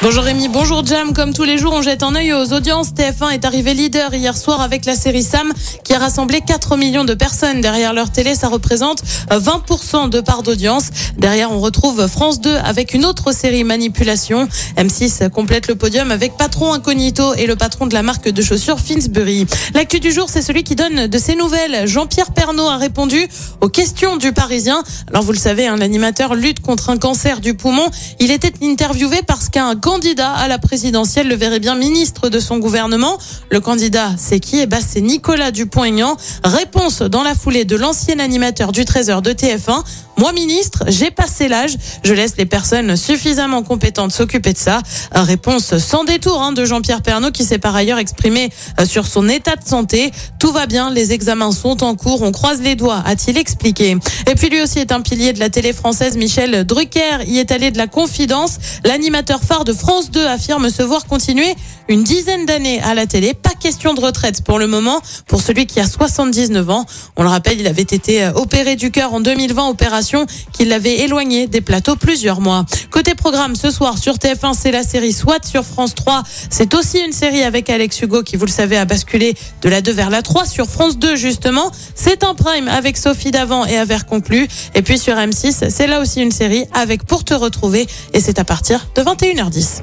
Bonjour Rémi, bonjour Jam. Comme tous les jours, on jette un œil aux audiences. TF1 est arrivé leader hier soir avec la série Sam qui a rassemblé 4 millions de personnes derrière leur télé. Ça représente 20% de part d'audience. Derrière, on retrouve France 2 avec une autre série Manipulation. M6 complète le podium avec Patron Incognito et le patron de la marque de chaussures Finsbury. L'actu du jour, c'est celui qui donne de ses nouvelles. Jean-Pierre Pernaud a répondu aux questions du Parisien. Alors vous le savez, un animateur lutte contre un cancer du poumon. Il était interviewé parce qu'un candidat à la présidentielle le verrait bien ministre de son gouvernement. Le candidat, c'est qui? Eh ben, c'est Nicolas Dupont-Aignan. Réponse dans la foulée de l'ancien animateur du Trésor de TF1. Moi, ministre, j'ai passé l'âge. Je laisse les personnes suffisamment compétentes s'occuper de ça. Réponse sans détour hein, de Jean-Pierre Pernaud qui s'est par ailleurs exprimé euh, sur son état de santé. Tout va bien, les examens sont en cours, on croise les doigts, a-t-il expliqué. Et puis lui aussi est un pilier de la télé française, Michel Drucker, y est allé de la confidence. L'animateur phare de France 2 affirme se voir continuer une dizaine d'années à la télé. Question de retraite pour le moment pour celui qui a 79 ans. On le rappelle, il avait été euh, opéré du cœur en 2020, opération qui l'avait éloigné des plateaux plusieurs mois. Côté programme, ce soir sur TF1, c'est la série SWAT. Sur France 3, c'est aussi une série avec Alex Hugo qui, vous le savez, a basculé de la 2 vers la 3. Sur France 2, justement, c'est un prime avec Sophie Davant et Aver conclu. Et puis sur M6, c'est là aussi une série avec Pour te retrouver et c'est à partir de 21h10.